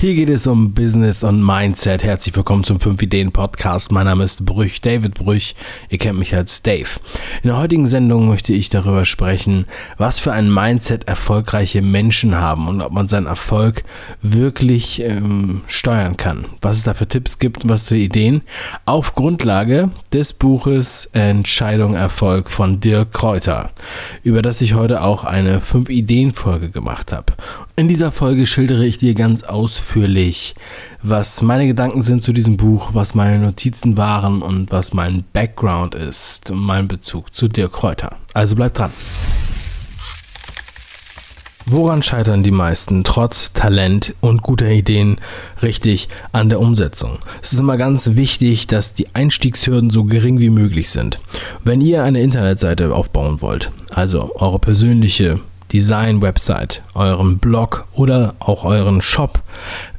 Hier geht es um Business und Mindset. Herzlich willkommen zum 5 Ideen Podcast. Mein Name ist Brüch, David Brüch. Ihr kennt mich als Dave. In der heutigen Sendung möchte ich darüber sprechen, was für ein Mindset erfolgreiche Menschen haben und ob man seinen Erfolg wirklich ähm, steuern kann. Was es da für Tipps gibt was für Ideen. Auf Grundlage des Buches Entscheidung Erfolg von Dirk Kräuter, über das ich heute auch eine 5 Ideen Folge gemacht habe. In dieser Folge schildere ich dir ganz ausführlich was meine Gedanken sind zu diesem Buch, was meine Notizen waren und was mein Background ist und mein Bezug zu Dirk Kräuter. Also bleib dran. Woran scheitern die meisten trotz Talent und guter Ideen richtig an der Umsetzung? Es ist immer ganz wichtig, dass die Einstiegshürden so gering wie möglich sind. Wenn ihr eine Internetseite aufbauen wollt, also eure persönliche Design-Website, euren Blog oder auch euren Shop,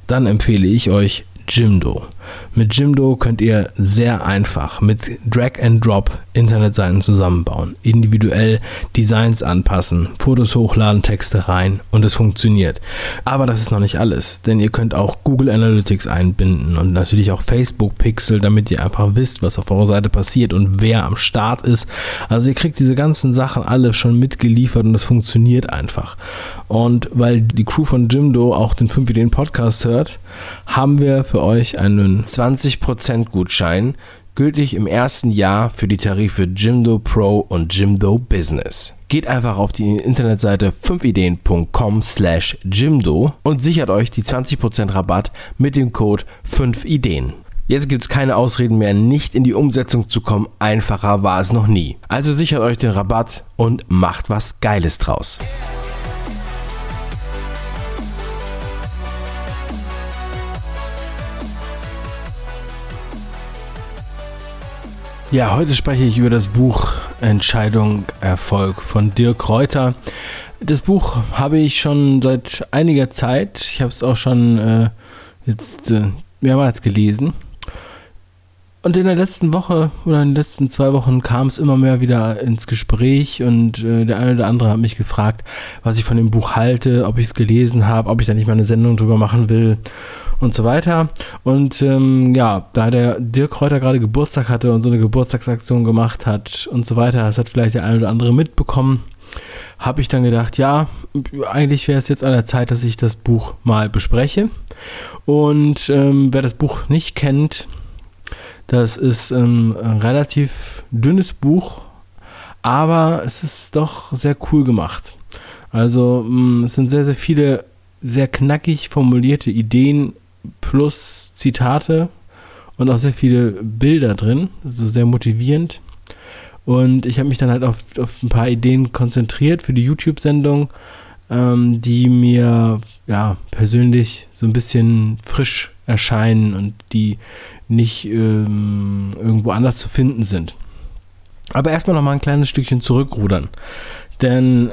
dann empfehle ich euch Jimdo. Mit Jimdo könnt ihr sehr einfach mit Drag and Drop Internetseiten zusammenbauen, individuell Designs anpassen, Fotos hochladen, Texte rein und es funktioniert. Aber das ist noch nicht alles, denn ihr könnt auch Google Analytics einbinden und natürlich auch Facebook Pixel, damit ihr einfach wisst, was auf eurer Seite passiert und wer am Start ist. Also ihr kriegt diese ganzen Sachen alle schon mitgeliefert und es funktioniert einfach. Und weil die Crew von Jimdo auch den 5 Ideen Podcast hört, haben wir für euch einen 20% Gutschein, gültig im ersten Jahr für die Tarife Jimdo Pro und Jimdo Business. Geht einfach auf die Internetseite 5ideen.com slash Jimdo und sichert euch die 20% Rabatt mit dem Code 5ideen. Jetzt gibt es keine Ausreden mehr, nicht in die Umsetzung zu kommen. Einfacher war es noch nie. Also sichert euch den Rabatt und macht was Geiles draus. Ja, heute spreche ich über das Buch Entscheidung Erfolg von Dirk Reuter. Das Buch habe ich schon seit einiger Zeit. Ich habe es auch schon äh, jetzt äh, mehrmals gelesen. Und in der letzten Woche oder in den letzten zwei Wochen kam es immer mehr wieder ins Gespräch und äh, der eine oder andere hat mich gefragt, was ich von dem Buch halte, ob ich es gelesen habe, ob ich da nicht mal eine Sendung drüber machen will und so weiter. Und ähm, ja, da der Dirk Reuter gerade Geburtstag hatte und so eine Geburtstagsaktion gemacht hat und so weiter, das hat vielleicht der eine oder andere mitbekommen, habe ich dann gedacht, ja, eigentlich wäre es jetzt an der Zeit, dass ich das Buch mal bespreche. Und ähm, wer das Buch nicht kennt, das ist ähm, ein relativ dünnes Buch, aber es ist doch sehr cool gemacht. Also mm, es sind sehr, sehr viele sehr knackig formulierte Ideen plus Zitate und auch sehr viele Bilder drin, also sehr motivierend. Und ich habe mich dann halt auf, auf ein paar Ideen konzentriert für die YouTube-Sendung, ähm, die mir ja persönlich so ein bisschen frisch erscheinen und die nicht ähm, irgendwo anders zu finden sind. Aber erstmal noch mal ein kleines Stückchen zurückrudern. Denn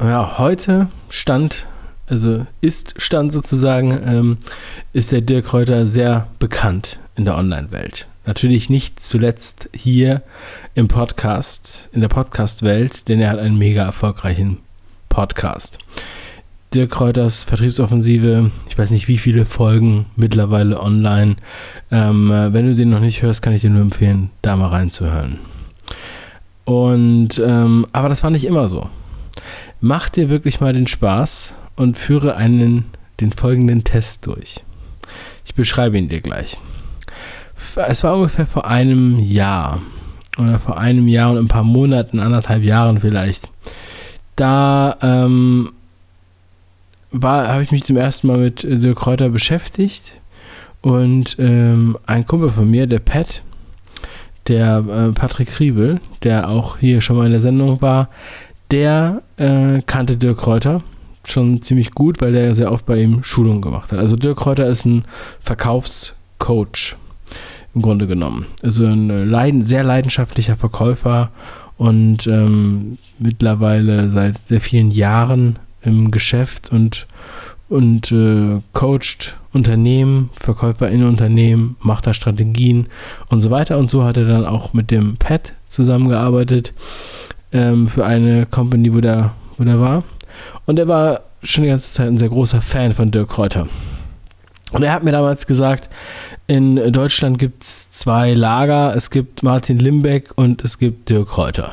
ja, heute stand also Ist-Stand sozusagen, ähm, ist der Dirk Reuter sehr bekannt in der Online-Welt. Natürlich nicht zuletzt hier im Podcast, in der Podcast-Welt, denn er hat einen mega erfolgreichen Podcast. Dirk Reuters Vertriebsoffensive, ich weiß nicht wie viele Folgen mittlerweile online. Ähm, wenn du den noch nicht hörst, kann ich dir nur empfehlen, da mal reinzuhören. Und, ähm, aber das war nicht immer so. Mach dir wirklich mal den Spaß und führe einen, den folgenden Test durch. Ich beschreibe ihn dir gleich. Es war ungefähr vor einem Jahr oder vor einem Jahr und ein paar Monaten, anderthalb Jahren vielleicht. Da ähm, habe ich mich zum ersten Mal mit Dirk Kräuter beschäftigt und ähm, ein Kumpel von mir, der Pat, der äh, Patrick Kriebel, der auch hier schon mal in der Sendung war, der äh, kannte Dirk Kräuter schon ziemlich gut, weil er sehr oft bei ihm Schulungen gemacht hat. Also Dirk Kräuter ist ein Verkaufscoach im Grunde genommen. Also ein leiden, sehr leidenschaftlicher Verkäufer und ähm, mittlerweile seit sehr vielen Jahren im Geschäft und, und äh, coacht Unternehmen, Verkäufer in Unternehmen, macht da Strategien und so weiter. Und so hat er dann auch mit dem Pat zusammengearbeitet ähm, für eine Company, wo der, wo der war. Und er war schon die ganze Zeit ein sehr großer Fan von Dirk Kräuter. Und er hat mir damals gesagt, in Deutschland gibt es zwei Lager. Es gibt Martin Limbeck und es gibt Dirk Kräuter.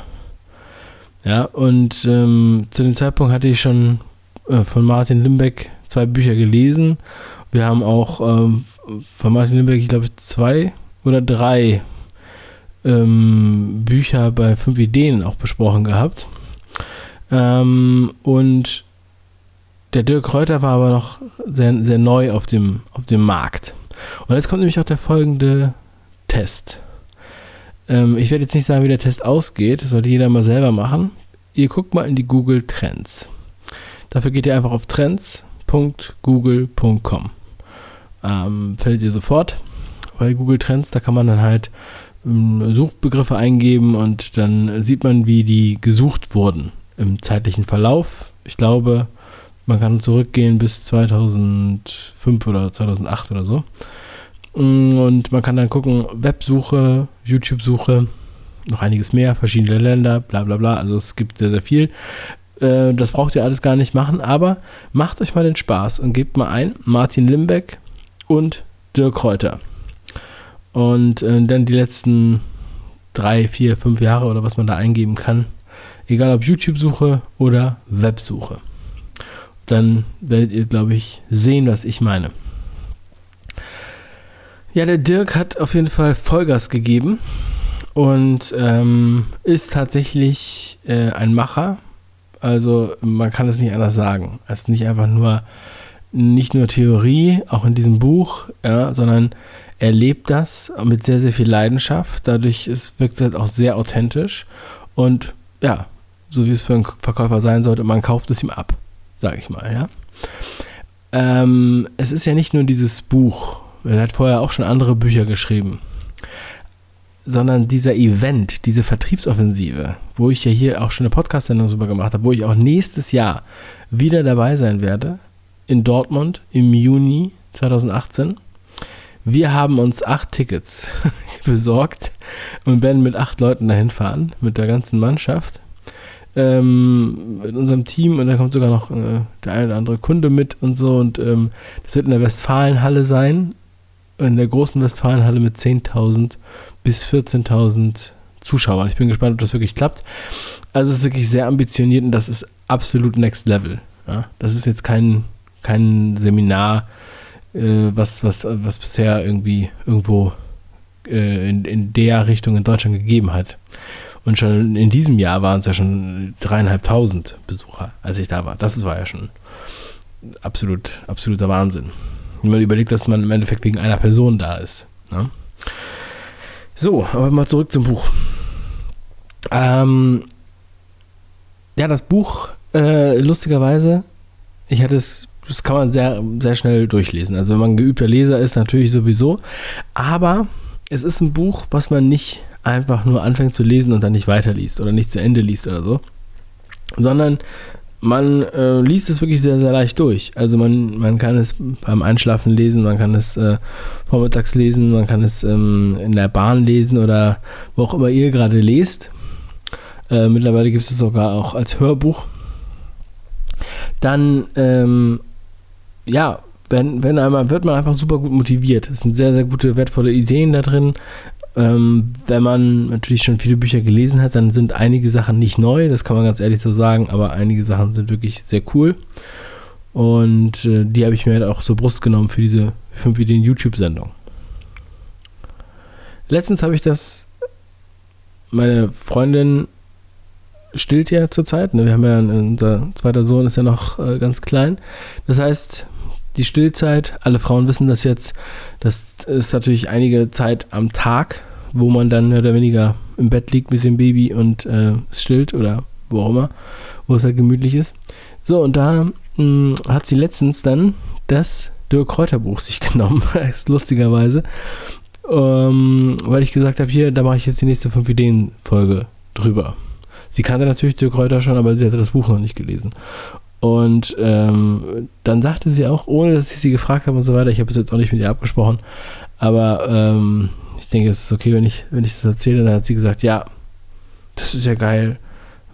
Ja, und ähm, zu dem Zeitpunkt hatte ich schon äh, von Martin Limbeck zwei Bücher gelesen. Wir haben auch ähm, von Martin Limbeck, ich glaube, zwei oder drei ähm, Bücher bei fünf Ideen auch besprochen gehabt. Ähm, und der Dirk Kräuter war aber noch sehr, sehr neu auf dem, auf dem Markt. Und jetzt kommt nämlich auch der folgende Test. Ähm, ich werde jetzt nicht sagen, wie der Test ausgeht. Das sollte jeder mal selber machen. Ihr guckt mal in die Google Trends. Dafür geht ihr einfach auf trends.google.com. Ähm, findet ihr sofort bei Google Trends. Da kann man dann halt ähm, Suchbegriffe eingeben und dann sieht man, wie die gesucht wurden im zeitlichen Verlauf. Ich glaube, man kann zurückgehen bis 2005 oder 2008 oder so. Mm, und man kann dann gucken, Websuche, YouTube-Suche, noch einiges mehr, verschiedene Länder, bla bla bla. Also es gibt sehr, sehr viel. Äh, das braucht ihr alles gar nicht machen, aber macht euch mal den Spaß und gebt mal ein Martin Limbeck und Dirk Kräuter. Und äh, dann die letzten drei, vier, fünf Jahre oder was man da eingeben kann. Egal ob YouTube-Suche oder Websuche dann werdet ihr, glaube ich, sehen, was ich meine. Ja, der Dirk hat auf jeden Fall Vollgas gegeben und ähm, ist tatsächlich äh, ein Macher. Also man kann es nicht anders sagen. Es ist nicht einfach nur nicht nur Theorie, auch in diesem Buch, ja, sondern er lebt das mit sehr, sehr viel Leidenschaft. Dadurch ist, wirkt es halt auch sehr authentisch und ja, so wie es für einen Verkäufer sein sollte, man kauft es ihm ab sag ich mal, ja. Ähm, es ist ja nicht nur dieses Buch, er hat vorher auch schon andere Bücher geschrieben, sondern dieser Event, diese Vertriebsoffensive, wo ich ja hier auch schon eine Podcast-Sendung drüber gemacht habe, wo ich auch nächstes Jahr wieder dabei sein werde, in Dortmund im Juni 2018. Wir haben uns acht Tickets besorgt und werden mit acht Leuten dahin fahren, mit der ganzen Mannschaft ähm, in unserem Team und da kommt sogar noch äh, der eine oder andere Kunde mit und so und ähm, das wird in der Westfalenhalle sein, in der großen Westfalenhalle mit 10.000 bis 14.000 Zuschauern. Ich bin gespannt, ob das wirklich klappt. Also es ist wirklich sehr ambitioniert und das ist absolut Next Level. Ja? Das ist jetzt kein, kein Seminar, äh, was, was, was bisher irgendwie irgendwo äh, in, in der Richtung in Deutschland gegeben hat. Und schon in diesem Jahr waren es ja schon dreieinhalbtausend Besucher, als ich da war. Das war ja schon absolut, absoluter Wahnsinn. Wenn man überlegt, dass man im Endeffekt wegen einer Person da ist. Ne? So, aber mal zurück zum Buch. Ähm, ja, das Buch, äh, lustigerweise, ich hatte es, das kann man sehr, sehr schnell durchlesen. Also wenn man ein geübter Leser ist, natürlich sowieso. Aber es ist ein Buch, was man nicht einfach nur anfängt zu lesen und dann nicht weiterliest oder nicht zu Ende liest oder so, sondern man äh, liest es wirklich sehr, sehr leicht durch. Also man, man kann es beim Einschlafen lesen, man kann es äh, vormittags lesen, man kann es ähm, in der Bahn lesen oder wo auch immer ihr gerade lest. Äh, mittlerweile gibt es es sogar auch als Hörbuch. Dann, ähm, ja, wenn, wenn einmal wird man einfach super gut motiviert. Es sind sehr, sehr gute, wertvolle Ideen da drin. Ähm, wenn man natürlich schon viele Bücher gelesen hat, dann sind einige Sachen nicht neu, das kann man ganz ehrlich so sagen, aber einige Sachen sind wirklich sehr cool. Und äh, die habe ich mir halt auch zur Brust genommen für diese 5 Ideen YouTube-Sendung. Letztens habe ich das, meine Freundin stillt ja zurzeit, ne? wir haben ja, unser zweiter Sohn ist ja noch äh, ganz klein. Das heißt, die Stillzeit. Alle Frauen wissen das jetzt. Das ist natürlich einige Zeit am Tag, wo man dann mehr oder weniger im Bett liegt mit dem Baby und äh, es stillt oder wo auch immer, wo es halt gemütlich ist. So, und da mh, hm, hat sie letztens dann das Dirk Kräuter Buch sich genommen, lustigerweise, ähm, weil ich gesagt habe, hier, da mache ich jetzt die nächste 5 Ideen Folge drüber. Sie kannte natürlich Dirk Kräuter schon, aber sie hatte das Buch noch nicht gelesen. Und ähm, dann sagte sie auch, ohne dass ich sie gefragt habe und so weiter, ich habe es jetzt auch nicht mit ihr abgesprochen, aber ähm, ich denke, es ist okay, wenn ich, wenn ich das erzähle. Dann hat sie gesagt, ja, das ist ja geil,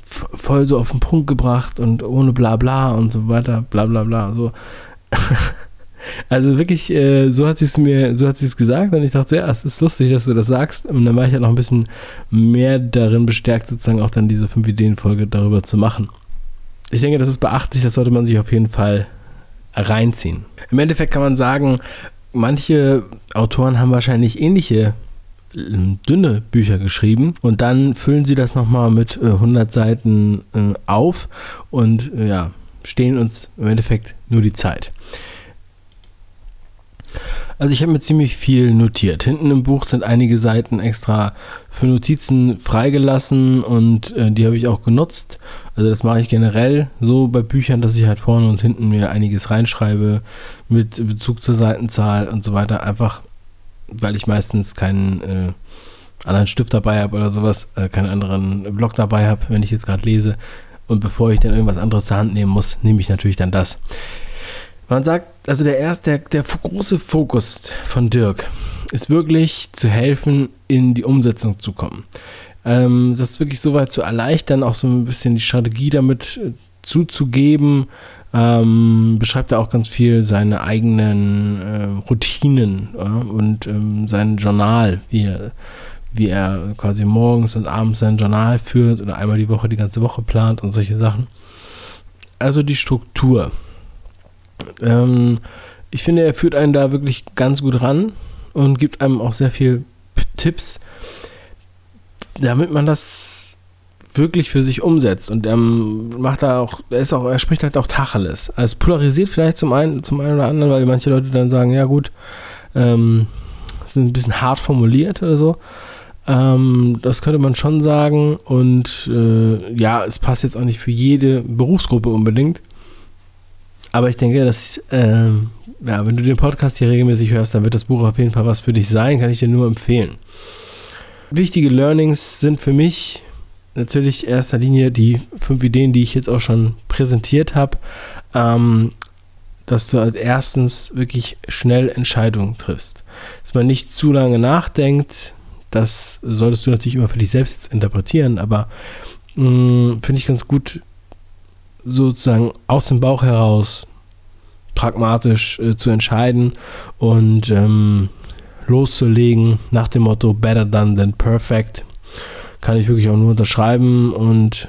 voll so auf den Punkt gebracht und ohne bla bla und so weiter, bla bla bla. So. Also wirklich, äh, so hat sie es mir, so hat sie es gesagt und ich dachte, ja, es ist lustig, dass du das sagst. Und dann war ich halt noch ein bisschen mehr darin bestärkt, sozusagen auch dann diese fünf Ideen-Folge darüber zu machen. Ich denke, das ist beachtlich, das sollte man sich auf jeden Fall reinziehen. Im Endeffekt kann man sagen, manche Autoren haben wahrscheinlich ähnliche ähm, dünne Bücher geschrieben und dann füllen sie das nochmal mit äh, 100 Seiten äh, auf und äh, ja, stehen uns im Endeffekt nur die Zeit. Also ich habe mir ziemlich viel notiert. Hinten im Buch sind einige Seiten extra für Notizen freigelassen und äh, die habe ich auch genutzt. Also das mache ich generell so bei Büchern, dass ich halt vorne und hinten mir einiges reinschreibe mit Bezug zur Seitenzahl und so weiter. Einfach, weil ich meistens keinen äh, anderen Stift dabei habe oder sowas, äh, keinen anderen Block dabei habe, wenn ich jetzt gerade lese. Und bevor ich dann irgendwas anderes zur Hand nehmen muss, nehme ich natürlich dann das. Man sagt, also der erste, der, der große Fokus von Dirk ist wirklich zu helfen, in die Umsetzung zu kommen. Ähm, das wirklich so weit zu erleichtern, auch so ein bisschen die Strategie damit äh, zuzugeben. Ähm, beschreibt er auch ganz viel seine eigenen äh, Routinen ja, und ähm, sein Journal, wie er, wie er quasi morgens und abends sein Journal führt oder einmal die Woche die ganze Woche plant und solche Sachen. Also die Struktur ähm, ich finde, er führt einen da wirklich ganz gut ran und gibt einem auch sehr viel Tipps, damit man das wirklich für sich umsetzt. Und er macht da auch, er ist auch, er spricht halt auch Tacheles. Also polarisiert vielleicht zum einen, zum einen oder anderen, weil manche Leute dann sagen, ja gut, ähm, sind ein bisschen hart formuliert oder so. Ähm, das könnte man schon sagen. Und äh, ja, es passt jetzt auch nicht für jede Berufsgruppe unbedingt. Aber ich denke, dass, ähm, ja, wenn du den Podcast hier regelmäßig hörst, dann wird das Buch auf jeden Fall was für dich sein, kann ich dir nur empfehlen. Wichtige Learnings sind für mich natürlich in erster Linie die fünf Ideen, die ich jetzt auch schon präsentiert habe. Ähm, dass du als erstens wirklich schnell Entscheidungen triffst. Dass man nicht zu lange nachdenkt, das solltest du natürlich immer für dich selbst interpretieren, aber mm, finde ich ganz gut, sozusagen aus dem Bauch heraus pragmatisch äh, zu entscheiden und ähm, loszulegen nach dem Motto Better done than perfect. Kann ich wirklich auch nur unterschreiben und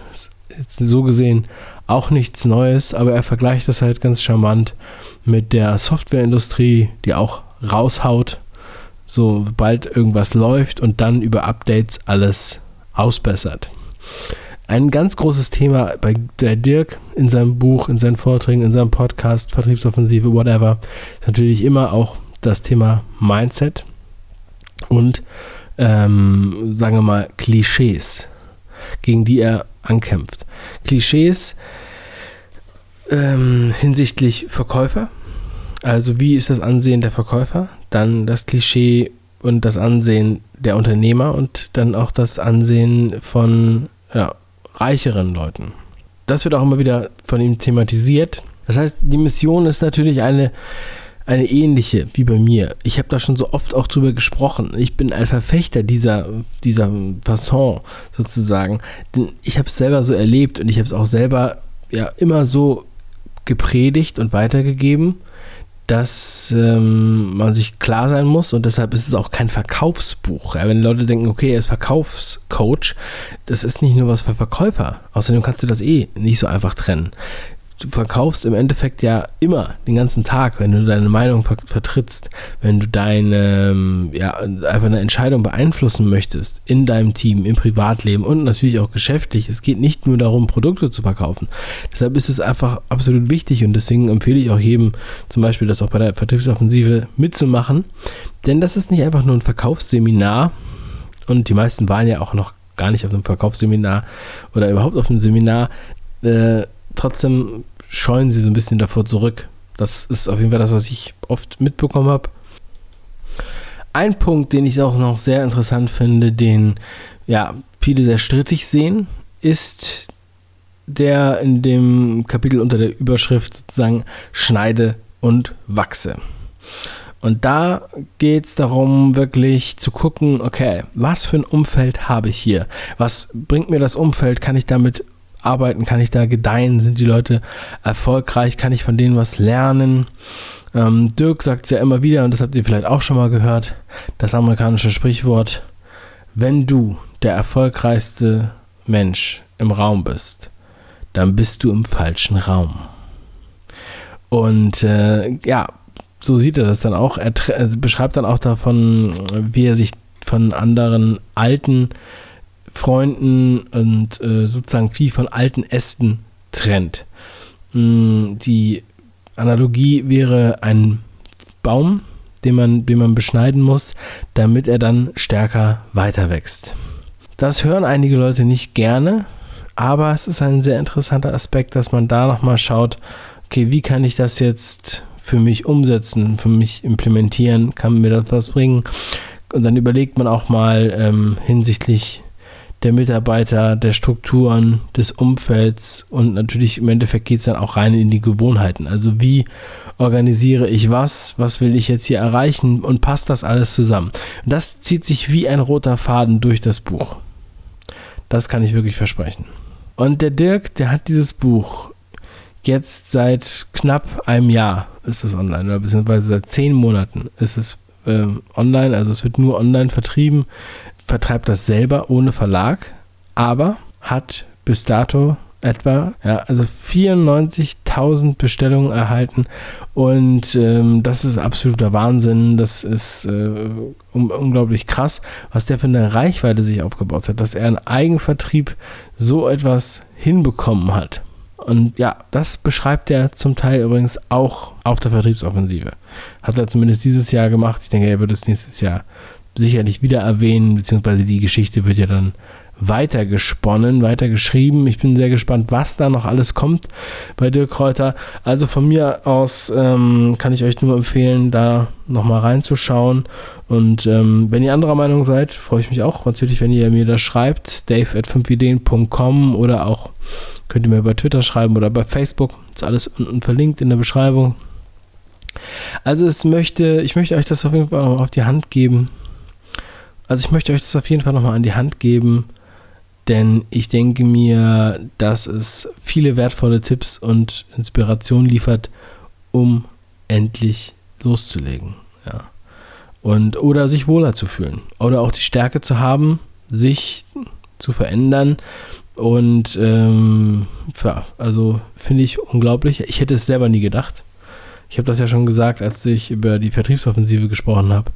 jetzt so gesehen auch nichts Neues, aber er vergleicht das halt ganz charmant mit der Softwareindustrie, die auch raushaut, sobald irgendwas läuft und dann über Updates alles ausbessert. Ein ganz großes Thema bei der Dirk in seinem Buch, in seinen Vorträgen, in seinem Podcast, Vertriebsoffensive, whatever, ist natürlich immer auch das Thema Mindset und, ähm, sagen wir mal, Klischees, gegen die er ankämpft. Klischees ähm, hinsichtlich Verkäufer, also wie ist das Ansehen der Verkäufer, dann das Klischee und das Ansehen der Unternehmer und dann auch das Ansehen von ja, reicheren Leuten. Das wird auch immer wieder von ihm thematisiert. Das heißt, die Mission ist natürlich eine, eine ähnliche wie bei mir. Ich habe da schon so oft auch drüber gesprochen. Ich bin ein Verfechter dieser, dieser Fasson sozusagen. Denn ich habe es selber so erlebt und ich habe es auch selber ja immer so gepredigt und weitergegeben dass ähm, man sich klar sein muss und deshalb ist es auch kein Verkaufsbuch. Ja, wenn Leute denken, okay, er ist Verkaufscoach, das ist nicht nur was für Verkäufer. Außerdem kannst du das eh nicht so einfach trennen du verkaufst im Endeffekt ja immer den ganzen Tag, wenn du deine Meinung ver vertrittst, wenn du deine, ähm, ja, einfach eine Entscheidung beeinflussen möchtest in deinem Team, im Privatleben und natürlich auch geschäftlich. Es geht nicht nur darum, Produkte zu verkaufen. Deshalb ist es einfach absolut wichtig und deswegen empfehle ich auch jedem zum Beispiel, das auch bei der Vertriebsoffensive mitzumachen, denn das ist nicht einfach nur ein Verkaufsseminar und die meisten waren ja auch noch gar nicht auf einem Verkaufsseminar oder überhaupt auf einem Seminar. Äh, trotzdem scheuen sie so ein bisschen davor zurück. Das ist auf jeden Fall das, was ich oft mitbekommen habe. Ein Punkt, den ich auch noch sehr interessant finde, den ja viele sehr strittig sehen, ist der in dem Kapitel unter der Überschrift sozusagen Schneide und Wachse. Und da geht es darum, wirklich zu gucken, okay, was für ein Umfeld habe ich hier? Was bringt mir das Umfeld? Kann ich damit arbeiten? Kann ich da gedeihen? Sind die Leute erfolgreich? Kann ich von denen was lernen? Ähm, Dirk sagt es ja immer wieder, und das habt ihr vielleicht auch schon mal gehört, das amerikanische Sprichwort, wenn du der erfolgreichste Mensch im Raum bist, dann bist du im falschen Raum. Und äh, ja, so sieht er das dann auch. Er beschreibt dann auch davon, wie er sich von anderen alten Freunden und äh, sozusagen viel von alten Ästen trennt. Mm, die Analogie wäre ein Baum, den man, den man beschneiden muss, damit er dann stärker weiter wächst. Das hören einige Leute nicht gerne, aber es ist ein sehr interessanter Aspekt, dass man da nochmal schaut, okay, wie kann ich das jetzt für mich umsetzen, für mich implementieren, kann mir das was bringen? Und dann überlegt man auch mal ähm, hinsichtlich der Mitarbeiter, der Strukturen, des Umfelds und natürlich im Endeffekt geht es dann auch rein in die Gewohnheiten. Also wie organisiere ich was, was will ich jetzt hier erreichen und passt das alles zusammen. das zieht sich wie ein roter Faden durch das Buch. Das kann ich wirklich versprechen. Und der Dirk, der hat dieses Buch jetzt seit knapp einem Jahr ist es online, oder beziehungsweise seit zehn Monaten ist es äh, online, also es wird nur online vertrieben, vertreibt das selber ohne Verlag, aber hat bis dato etwa, ja, also 94.000 Bestellungen erhalten und ähm, das ist absoluter Wahnsinn, das ist äh, un unglaublich krass, was der für eine Reichweite sich aufgebaut hat, dass er einen Eigenvertrieb so etwas hinbekommen hat. Und ja, das beschreibt er zum Teil übrigens auch auf der Vertriebsoffensive. Hat er zumindest dieses Jahr gemacht. Ich denke, er wird es nächstes Jahr sicherlich wieder erwähnen, beziehungsweise die Geschichte wird ja dann weitergesponnen, weitergeschrieben. Ich bin sehr gespannt, was da noch alles kommt bei Dirk Kräuter. Also von mir aus ähm, kann ich euch nur empfehlen, da nochmal reinzuschauen. Und ähm, wenn ihr anderer Meinung seid, freue ich mich auch natürlich, wenn ihr mir das schreibt. Dave at 5ideen.com oder auch könnt ihr mir bei Twitter schreiben oder bei Facebook. Ist alles unten verlinkt in der Beschreibung. Also es möchte, ich möchte euch das auf jeden Fall noch auf die Hand geben. Also ich möchte euch das auf jeden Fall nochmal an die Hand geben denn ich denke mir, dass es viele wertvolle Tipps und Inspirationen liefert, um endlich loszulegen. Ja. Und, oder sich wohler zu fühlen. Oder auch die Stärke zu haben, sich zu verändern. Und ähm, ja, also finde ich unglaublich. Ich hätte es selber nie gedacht. Ich habe das ja schon gesagt, als ich über die Vertriebsoffensive gesprochen habe.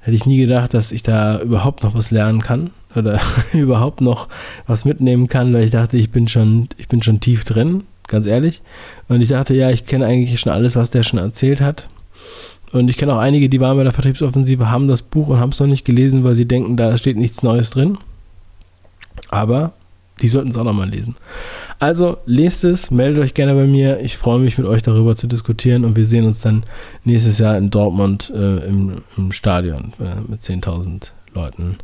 Hätte ich nie gedacht, dass ich da überhaupt noch was lernen kann oder überhaupt noch was mitnehmen kann, weil ich dachte, ich bin schon, ich bin schon tief drin, ganz ehrlich. Und ich dachte, ja, ich kenne eigentlich schon alles, was der schon erzählt hat. Und ich kenne auch einige, die waren bei der Vertriebsoffensive, haben das Buch und haben es noch nicht gelesen, weil sie denken, da steht nichts Neues drin. Aber die sollten es auch nochmal lesen. Also lest es, meldet euch gerne bei mir. Ich freue mich mit euch darüber zu diskutieren und wir sehen uns dann nächstes Jahr in Dortmund äh, im, im, Stadion äh, mit 10.000 Leuten.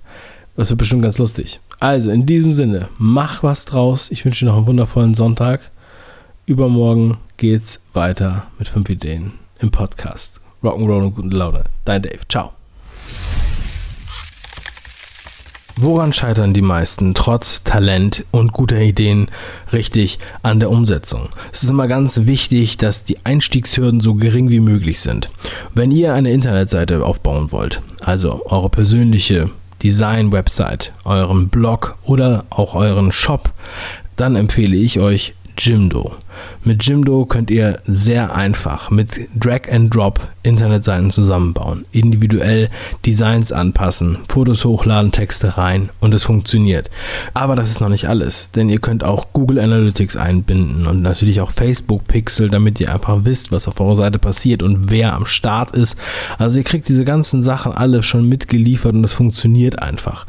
Das wird bestimmt ganz lustig. Also, in diesem Sinne, mach was draus. Ich wünsche dir noch einen wundervollen Sonntag. Übermorgen geht's weiter mit 5 Ideen im Podcast. Rock'n'Roll und guten Laune. Dein Dave. Ciao. Woran scheitern die meisten trotz Talent und guter Ideen richtig an der Umsetzung? Es ist immer ganz wichtig, dass die Einstiegshürden so gering wie möglich sind. Wenn ihr eine Internetseite aufbauen wollt, also eure persönliche Design-Website, euren Blog oder auch euren Shop, dann empfehle ich euch Jimdo. Mit Jimdo könnt ihr sehr einfach mit Drag and Drop Internetseiten zusammenbauen, individuell Designs anpassen, Fotos hochladen, Texte rein und es funktioniert. Aber das ist noch nicht alles, denn ihr könnt auch Google Analytics einbinden und natürlich auch Facebook Pixel, damit ihr einfach wisst, was auf eurer Seite passiert und wer am Start ist. Also ihr kriegt diese ganzen Sachen alle schon mitgeliefert und es funktioniert einfach.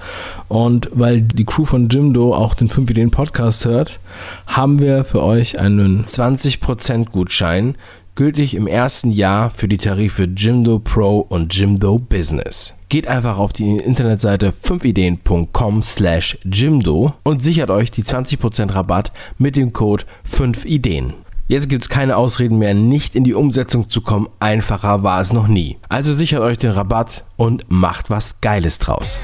Und weil die Crew von Jimdo auch den 5 Ideen Podcast hört, haben wir für euch einen 20% Gutschein, gültig im ersten Jahr für die Tarife Jimdo Pro und Jimdo Business. Geht einfach auf die Internetseite 5ideen.com slash Jimdo und sichert euch die 20% Rabatt mit dem Code 5ideen. Jetzt gibt es keine Ausreden mehr, nicht in die Umsetzung zu kommen. Einfacher war es noch nie. Also sichert euch den Rabatt und macht was Geiles draus.